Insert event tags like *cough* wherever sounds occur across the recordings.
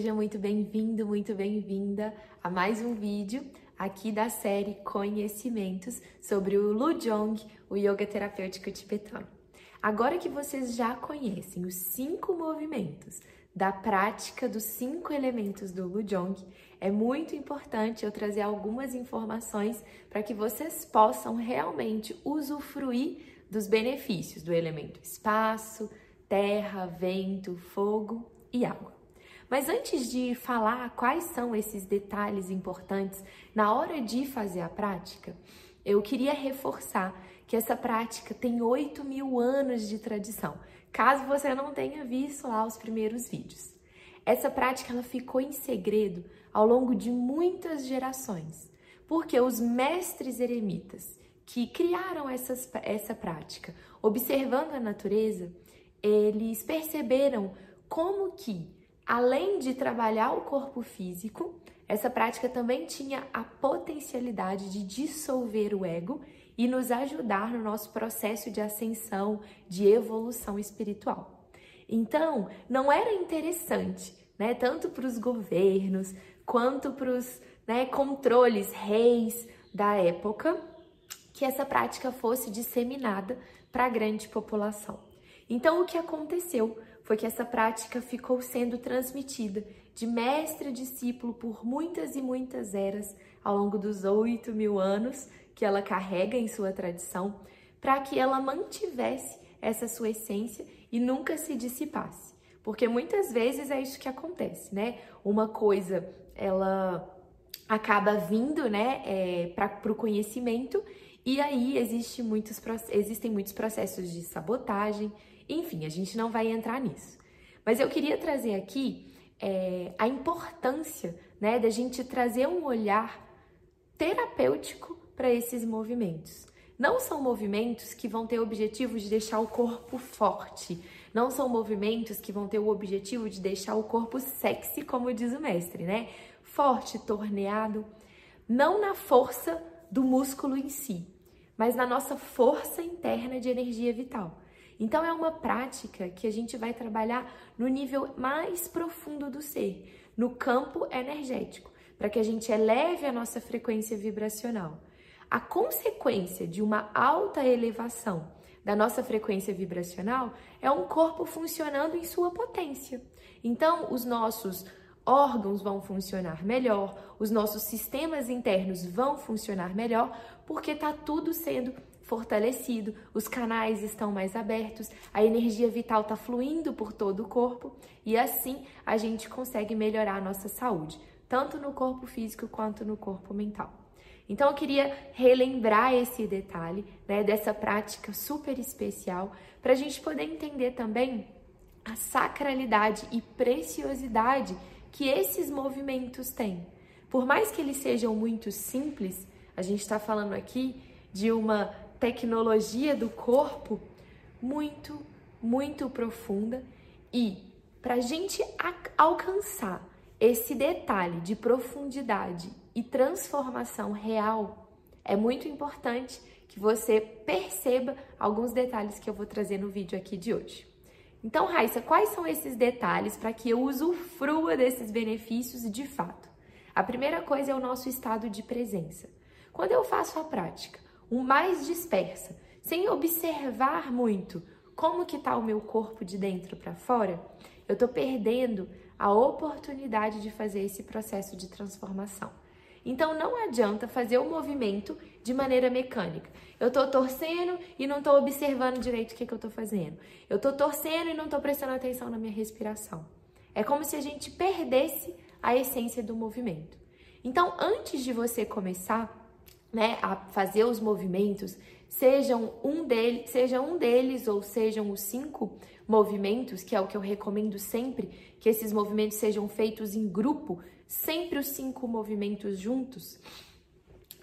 seja muito bem-vindo, muito bem-vinda a mais um vídeo aqui da série Conhecimentos sobre o Lujong, o yoga terapêutico tibetano. Agora que vocês já conhecem os cinco movimentos da prática dos cinco elementos do Lujong, é muito importante eu trazer algumas informações para que vocês possam realmente usufruir dos benefícios do elemento espaço, terra, vento, fogo e água. Mas antes de falar quais são esses detalhes importantes na hora de fazer a prática, eu queria reforçar que essa prática tem 8 mil anos de tradição, caso você não tenha visto lá os primeiros vídeos. Essa prática ela ficou em segredo ao longo de muitas gerações, porque os mestres eremitas que criaram essas, essa prática, observando a natureza, eles perceberam como que, além de trabalhar o corpo físico, essa prática também tinha a potencialidade de dissolver o ego e nos ajudar no nosso processo de ascensão, de evolução espiritual. Então, não era interessante, né, tanto para os governos quanto para os né, controles, reis da época, que essa prática fosse disseminada para a grande população. Então, o que aconteceu foi que essa prática ficou sendo transmitida de mestre a discípulo por muitas e muitas eras ao longo dos oito mil anos que ela carrega em sua tradição, para que ela mantivesse essa sua essência e nunca se dissipasse. Porque muitas vezes é isso que acontece, né? Uma coisa, ela acaba vindo, né, é, para o conhecimento e aí existe muitos, existem muitos processos de sabotagem, enfim, a gente não vai entrar nisso. Mas eu queria trazer aqui é, a importância né, da gente trazer um olhar terapêutico para esses movimentos. Não são movimentos que vão ter o objetivo de deixar o corpo forte. Não são movimentos que vão ter o objetivo de deixar o corpo sexy, como diz o mestre, né? Forte, torneado. Não na força do músculo em si, mas na nossa força interna de energia vital. Então é uma prática que a gente vai trabalhar no nível mais profundo do ser, no campo energético, para que a gente eleve a nossa frequência vibracional. A consequência de uma alta elevação da nossa frequência vibracional é um corpo funcionando em sua potência. Então, os nossos órgãos vão funcionar melhor, os nossos sistemas internos vão funcionar melhor, porque está tudo sendo fortalecido, os canais estão mais abertos, a energia vital está fluindo por todo o corpo e assim a gente consegue melhorar a nossa saúde, tanto no corpo físico quanto no corpo mental. Então eu queria relembrar esse detalhe, né, dessa prática super especial, para a gente poder entender também a sacralidade e preciosidade que esses movimentos têm. Por mais que eles sejam muito simples, a gente está falando aqui de uma tecnologia do corpo muito, muito profunda e para a gente alcançar esse detalhe de profundidade e transformação real, é muito importante que você perceba alguns detalhes que eu vou trazer no vídeo aqui de hoje. Então, Raíssa, quais são esses detalhes para que eu usufrua desses benefícios de fato? A primeira coisa é o nosso estado de presença. Quando eu faço a prática, o mais dispersa, sem observar muito como que está o meu corpo de dentro para fora, eu estou perdendo a oportunidade de fazer esse processo de transformação. Então não adianta fazer o movimento de maneira mecânica. Eu estou torcendo e não estou observando direito o que, que eu estou fazendo. Eu estou torcendo e não estou prestando atenção na minha respiração. É como se a gente perdesse a essência do movimento. Então, antes de você começar, né, a fazer os movimentos, sejam um deles, seja um deles ou sejam os cinco movimentos, que é o que eu recomendo sempre, que esses movimentos sejam feitos em grupo, sempre os cinco movimentos juntos.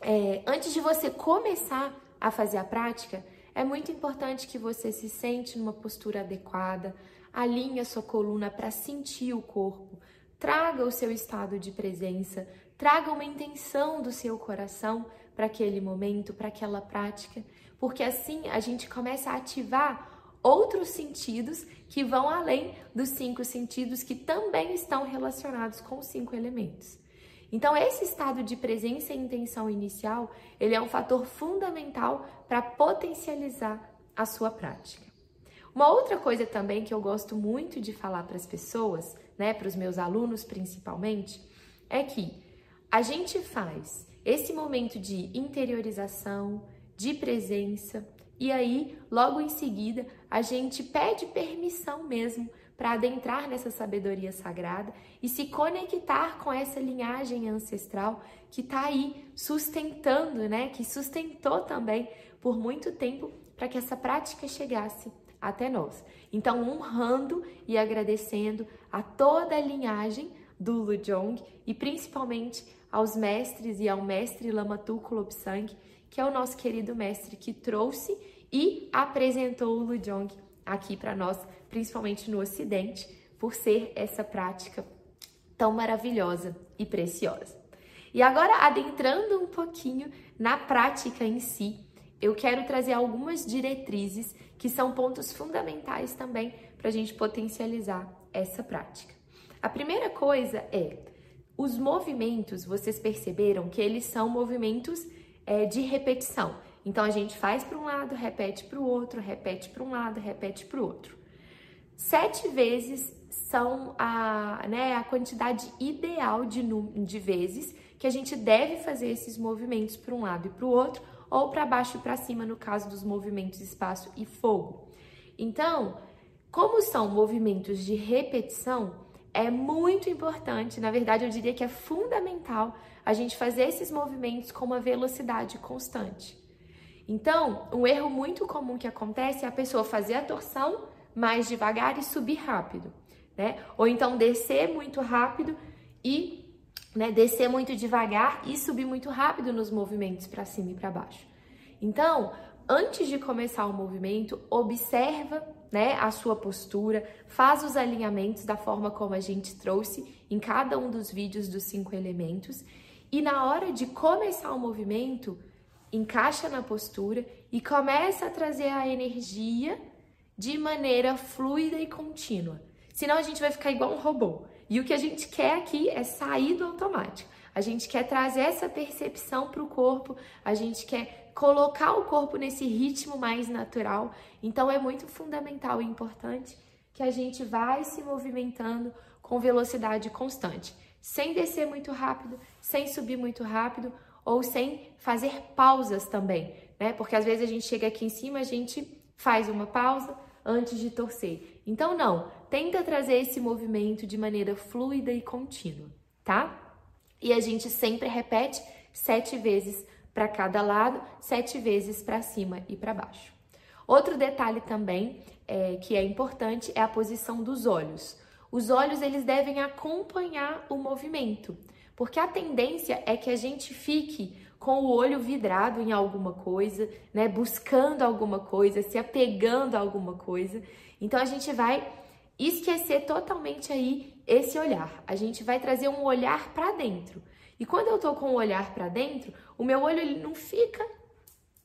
É, antes de você começar a fazer a prática, é muito importante que você se sente numa postura adequada, alinhe a sua coluna para sentir o corpo, traga o seu estado de presença, traga uma intenção do seu coração para aquele momento, para aquela prática, porque assim a gente começa a ativar outros sentidos que vão além dos cinco sentidos que também estão relacionados com os cinco elementos. Então, esse estado de presença e intenção inicial, ele é um fator fundamental para potencializar a sua prática. Uma outra coisa também que eu gosto muito de falar para as pessoas, né, para os meus alunos principalmente, é que a gente faz esse momento de interiorização, de presença, e aí, logo em seguida, a gente pede permissão mesmo para adentrar nessa sabedoria sagrada e se conectar com essa linhagem ancestral que está aí sustentando, né? Que sustentou também por muito tempo para que essa prática chegasse até nós. Então, honrando e agradecendo a toda a linhagem do Lujong e principalmente aos mestres e ao mestre Lama Tuku Lobsang, que é o nosso querido mestre que trouxe e apresentou o Lujong aqui para nós principalmente no Ocidente, por ser essa prática tão maravilhosa e preciosa. E agora, adentrando um pouquinho na prática em si, eu quero trazer algumas diretrizes que são pontos fundamentais também para a gente potencializar essa prática. A primeira coisa é os movimentos, vocês perceberam que eles são movimentos é, de repetição. Então a gente faz para um lado, repete para o outro, repete para um lado, repete para o outro. Sete vezes são a, né, a quantidade ideal de, de vezes que a gente deve fazer esses movimentos para um lado e para o outro, ou para baixo e para cima, no caso dos movimentos espaço e fogo. Então, como são movimentos de repetição, é muito importante, na verdade, eu diria que é fundamental a gente fazer esses movimentos com uma velocidade constante. Então, um erro muito comum que acontece é a pessoa fazer a torção mais devagar e subir rápido, né? Ou então descer muito rápido e né, descer muito devagar e subir muito rápido nos movimentos para cima e para baixo. Então, antes de começar o movimento, observa né, a sua postura, faz os alinhamentos da forma como a gente trouxe em cada um dos vídeos dos cinco elementos e na hora de começar o movimento, encaixa na postura e começa a trazer a energia de maneira fluida e contínua. Senão a gente vai ficar igual um robô. E o que a gente quer aqui é sair do automático. A gente quer trazer essa percepção para o corpo, a gente quer colocar o corpo nesse ritmo mais natural. Então é muito fundamental e importante que a gente vai se movimentando com velocidade constante, sem descer muito rápido, sem subir muito rápido ou sem fazer pausas também, né? Porque às vezes a gente chega aqui em cima, a gente faz uma pausa, antes de torcer. Então, não, tenta trazer esse movimento de maneira fluida e contínua, tá? E a gente sempre repete sete vezes para cada lado, sete vezes para cima e para baixo. Outro detalhe também é, que é importante é a posição dos olhos. Os olhos eles devem acompanhar o movimento, porque a tendência é que a gente fique com o olho vidrado em alguma coisa, né, buscando alguma coisa, se apegando a alguma coisa. Então a gente vai esquecer totalmente aí esse olhar. A gente vai trazer um olhar para dentro. E quando eu tô com o olhar para dentro, o meu olho ele não fica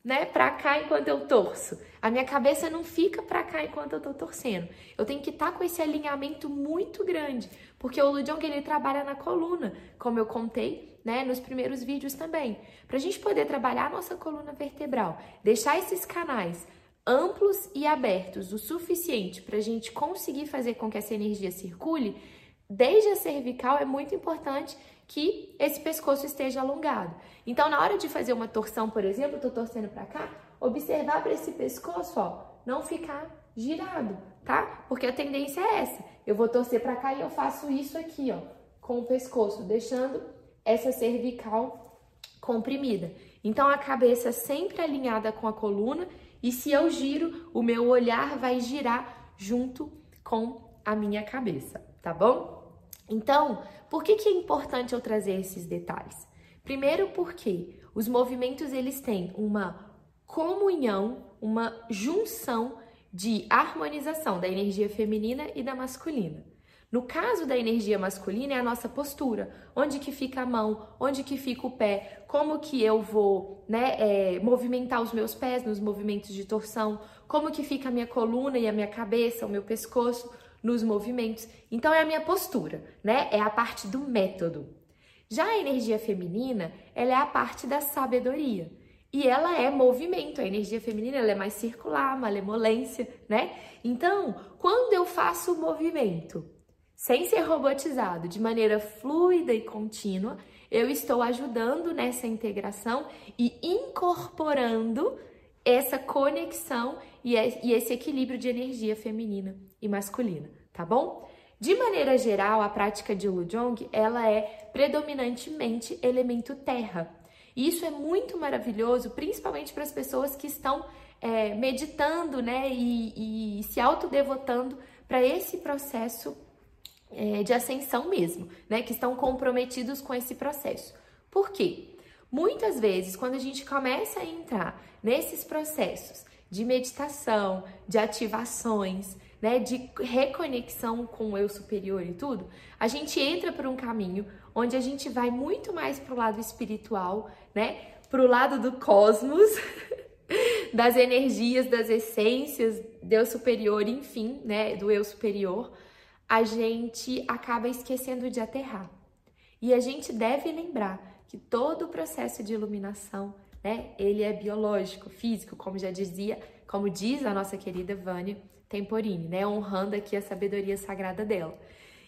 né, para cá enquanto eu torço. A minha cabeça não fica para cá enquanto eu tô torcendo. Eu tenho que estar tá com esse alinhamento muito grande, porque o Ludong ele trabalha na coluna, como eu contei, né, nos primeiros vídeos também. Para a gente poder trabalhar a nossa coluna vertebral, deixar esses canais amplos e abertos o suficiente para a gente conseguir fazer com que essa energia circule, desde a cervical é muito importante que esse pescoço esteja alongado. Então, na hora de fazer uma torção, por exemplo, tô torcendo para cá, observar para esse pescoço, ó, não ficar girado, tá? Porque a tendência é essa. Eu vou torcer para cá e eu faço isso aqui, ó, com o pescoço, deixando essa cervical comprimida. Então, a cabeça sempre alinhada com a coluna e se eu giro, o meu olhar vai girar junto com a minha cabeça, tá bom? Então, por que, que é importante eu trazer esses detalhes? Primeiro porque os movimentos eles têm uma comunhão, uma junção de harmonização da energia feminina e da masculina. No caso da energia masculina é a nossa postura, onde que fica a mão, onde que fica o pé, como que eu vou, né, é, movimentar os meus pés nos movimentos de torção, como que fica a minha coluna e a minha cabeça, o meu pescoço nos movimentos. Então é a minha postura, né? É a parte do método. Já a energia feminina, ela é a parte da sabedoria. E ela é movimento. A energia feminina ela é mais circular, malemolência, né? Então, quando eu faço o movimento sem ser robotizado, de maneira fluida e contínua, eu estou ajudando nessa integração e incorporando essa conexão e esse equilíbrio de energia feminina e masculina, tá bom? De maneira geral, a prática de Lujong, ela é predominantemente elemento terra. E isso é muito maravilhoso, principalmente para as pessoas que estão é, meditando, né, e, e se autodevotando para esse processo é, de ascensão mesmo, né, que estão comprometidos com esse processo. Por quê? Muitas vezes, quando a gente começa a entrar nesses processos de meditação, de ativações, né, de reconexão com o eu superior e tudo, a gente entra por um caminho onde a gente vai muito mais pro lado espiritual, né, pro lado do cosmos, *laughs* das energias, das essências, Deus superior, enfim, né, do eu superior, a gente acaba esquecendo de aterrar. E a gente deve lembrar que todo o processo de iluminação, né, ele é biológico, físico, como já dizia, como diz a nossa querida Vânia, Temporini, né? Honrando aqui a sabedoria sagrada dela.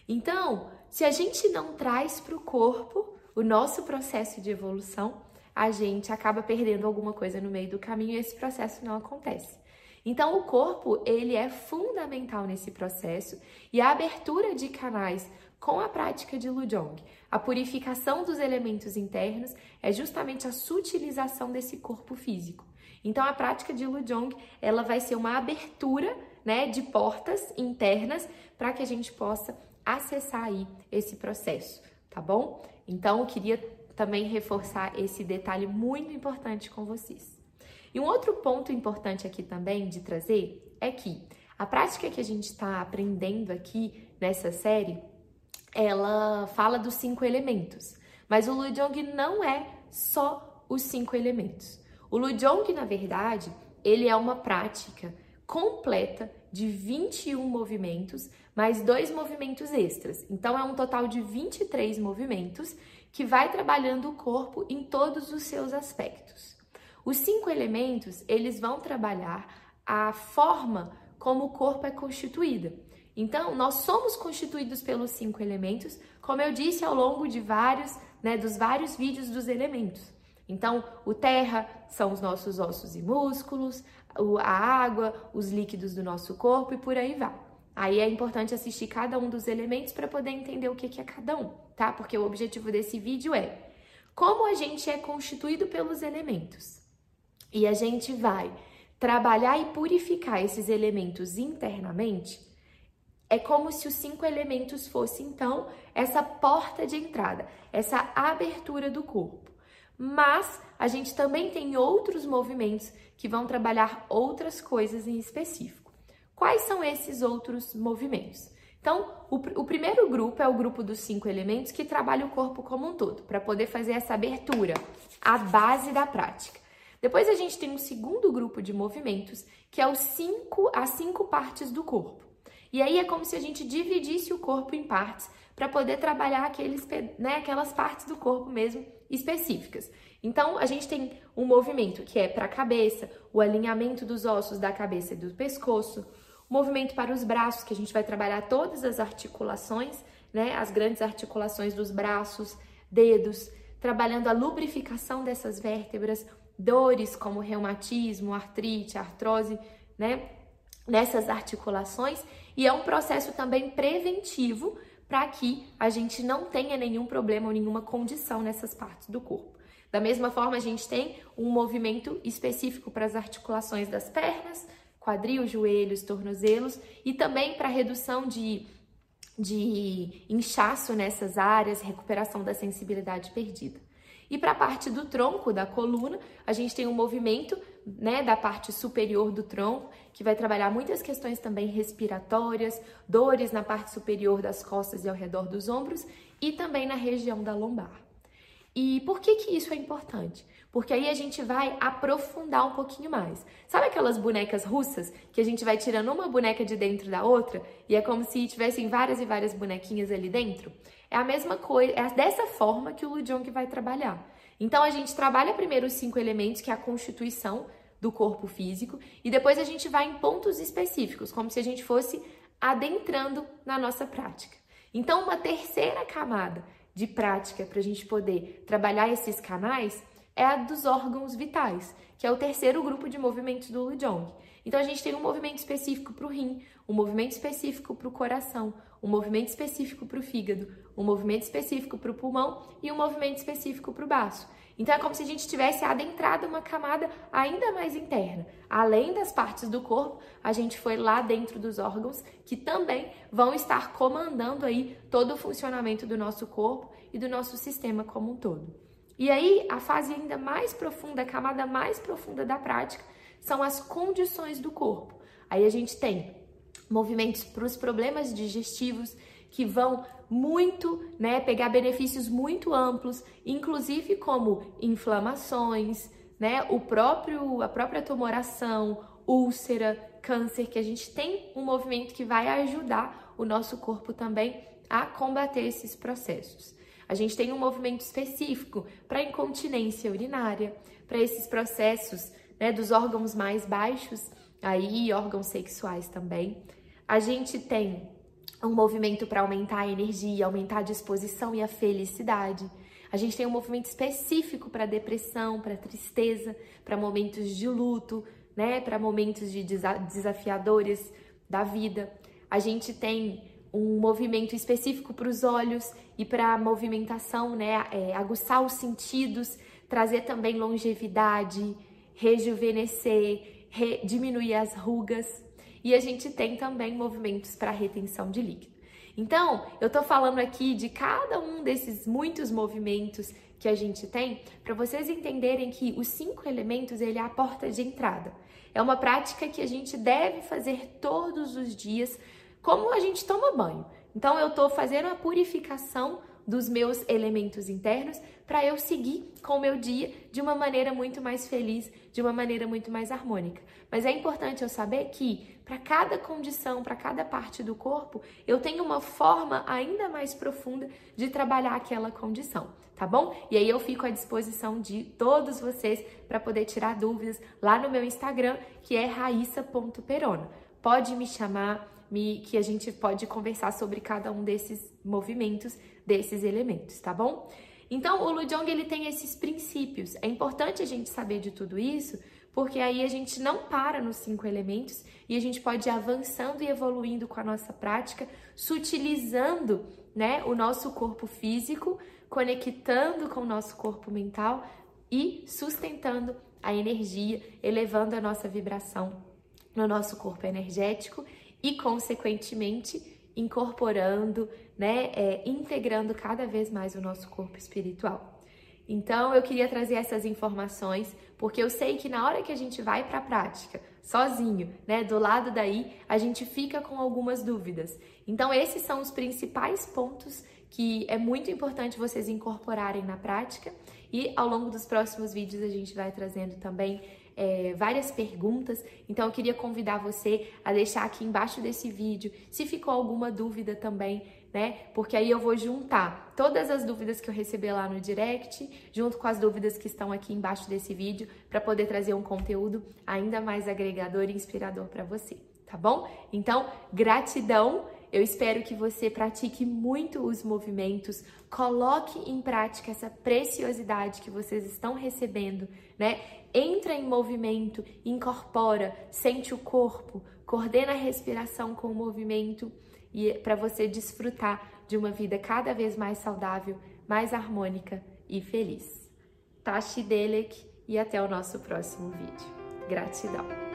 Então, se a gente não traz para o corpo o nosso processo de evolução, a gente acaba perdendo alguma coisa no meio do caminho e esse processo não acontece. Então, o corpo, ele é fundamental nesse processo e a abertura de canais com a prática de Lujong, a purificação dos elementos internos é justamente a sutilização desse corpo físico. Então, a prática de Lujong, ela vai ser uma abertura né, de portas internas para que a gente possa acessar aí esse processo, tá bom? Então, eu queria também reforçar esse detalhe muito importante com vocês. E um outro ponto importante aqui também de trazer é que a prática que a gente está aprendendo aqui nessa série, ela fala dos cinco elementos, mas o Lujong não é só os cinco elementos. O Lujong, na verdade, ele é uma prática completa de 21 movimentos, mais dois movimentos extras. Então é um total de 23 movimentos que vai trabalhando o corpo em todos os seus aspectos. Os cinco elementos, eles vão trabalhar a forma como o corpo é constituído. Então, nós somos constituídos pelos cinco elementos, como eu disse ao longo de vários, né, dos vários vídeos dos elementos. Então, o terra são os nossos ossos e músculos, a água, os líquidos do nosso corpo e por aí vai. Aí é importante assistir cada um dos elementos para poder entender o que é cada um, tá? Porque o objetivo desse vídeo é como a gente é constituído pelos elementos. E a gente vai trabalhar e purificar esses elementos internamente. É como se os cinco elementos fossem, então, essa porta de entrada, essa abertura do corpo. Mas a gente também tem outros movimentos que vão trabalhar outras coisas em específico. Quais são esses outros movimentos? Então, o, o, primeiro grupo é o grupo dos cinco elementos que trabalha o corpo como um todo, para poder fazer essa abertura, a base da prática. Depois a gente tem um segundo grupo de movimentos, que é os cinco, as cinco partes do corpo. E aí é como se a gente dividisse o corpo em partes para poder trabalhar aqueles, né, aquelas partes do corpo mesmo específicas. Então, a gente tem um movimento que é para a cabeça, o alinhamento dos ossos da cabeça e do pescoço, movimento para os braços, que a gente vai trabalhar todas as articulações, né, as grandes articulações dos braços, dedos, trabalhando a lubrificação dessas vértebras, dores como reumatismo, artrite, artrose, né, nessas articulações, e é um processo também preventivo para que a gente não tenha nenhum problema ou nenhuma condição nessas partes do corpo. Da mesma forma, a gente tem um movimento específico para as articulações das pernas, quadril, joelhos, tornozelos e também para redução de, de inchaço nessas áreas, recuperação da sensibilidade perdida. E para a parte do tronco, da coluna, a gente tem um movimento né, da parte superior do tronco, que vai trabalhar muitas questões também respiratórias, dores na parte superior das costas e ao redor dos ombros e também na região da lombar. E por que que isso é importante? Porque aí a gente vai aprofundar um pouquinho mais. Sabe aquelas bonecas russas que a gente vai tirando uma boneca de dentro da outra e é como se tivessem várias e várias bonequinhas ali dentro? É a mesma coisa, é dessa forma que o Lujong vai trabalhar. Então a gente trabalha primeiro os cinco elementos, que é a constituição do corpo físico, e depois a gente vai em pontos específicos, como se a gente fosse adentrando na nossa prática. Então, uma terceira camada de prática para a gente poder trabalhar esses canais é a dos órgãos vitais, que é o terceiro grupo de movimentos do Lujong. Então a gente tem um movimento específico para o rim, um movimento específico para o coração, um movimento específico para o fígado, um movimento específico para o pulmão e um movimento específico para o baço. Então é como se a gente tivesse adentrado uma camada ainda mais interna. Além das partes do corpo, a gente foi lá dentro dos órgãos que também vão estar comandando aí todo o funcionamento do nosso corpo e do nosso sistema como um todo. E aí, a fase ainda mais profunda, a camada mais profunda da prática, são as condições do corpo. Aí a gente tem movimentos para os problemas digestivos que vão muito, né, pegar benefícios muito amplos, inclusive como inflamações, né, o próprio a própria tumoração, úlcera, câncer, que a gente tem um movimento que vai ajudar o nosso corpo também a combater esses processos. A gente tem um movimento específico para incontinência urinária, para esses processos né, dos órgãos mais baixos, aí órgãos sexuais também. A gente tem um movimento para aumentar a energia, aumentar a disposição e a felicidade. A gente tem um movimento específico para depressão, para tristeza, para momentos de luto, né, para momentos de desafiadores da vida. A gente tem um movimento específico para os olhos e para a movimentação, né, é, aguçar os sentidos, trazer também longevidade, rejuvenescer, re, diminuir as rugas. E a gente tem também movimentos para retenção de líquido. Então, eu tô falando aqui de cada um desses muitos movimentos que a gente tem para vocês entenderem que os cinco elementos ele é a porta de entrada. É uma prática que a gente deve fazer todos os dias, como a gente toma banho. Então, eu estou fazendo a purificação dos meus elementos internos para eu seguir com o meu dia de uma maneira muito mais feliz, de uma maneira muito mais harmônica. Mas é importante eu saber que para cada condição, para cada parte do corpo, eu tenho uma forma ainda mais profunda de trabalhar aquela condição, tá bom? E aí eu fico à disposição de todos vocês para poder tirar dúvidas lá no meu Instagram, que é raissa.perona. Pode me chamar, me, que a gente pode conversar sobre cada um desses movimentos, desses elementos, tá bom? Então, o Lujong ele tem esses princípios. É importante a gente saber de tudo isso, porque aí a gente não para nos cinco elementos e a gente pode ir avançando e evoluindo com a nossa prática, sutilizando, né, o nosso corpo físico, conectando com o nosso corpo mental e sustentando a energia, elevando a nossa vibração no nosso corpo energético e, consequentemente, incorporando, né, é, integrando cada vez mais o nosso corpo espiritual. Então, eu queria trazer essas informações, porque eu sei que na hora que a gente vai para a prática, sozinho, né, do lado daí, a gente fica com algumas dúvidas. Então, esses são os principais pontos que é muito importante vocês incorporarem na prática e ao longo dos próximos vídeos a gente vai trazendo também é, várias perguntas, então eu queria convidar você a deixar aqui embaixo desse vídeo se ficou alguma dúvida também, né? Porque aí eu vou juntar todas as dúvidas que eu receber lá no direct, junto com as dúvidas que estão aqui embaixo desse vídeo, para poder trazer um conteúdo ainda mais agregador e inspirador para você, tá bom? Então, gratidão. Eu espero que você pratique muito os movimentos, coloque em prática essa preciosidade que vocês estão recebendo, né? entra em movimento, incorpora, sente o corpo, coordena a respiração com o movimento e para você desfrutar de uma vida cada vez mais saudável, mais harmônica e feliz. Tashi Delek e até o nosso próximo vídeo. Gratidão!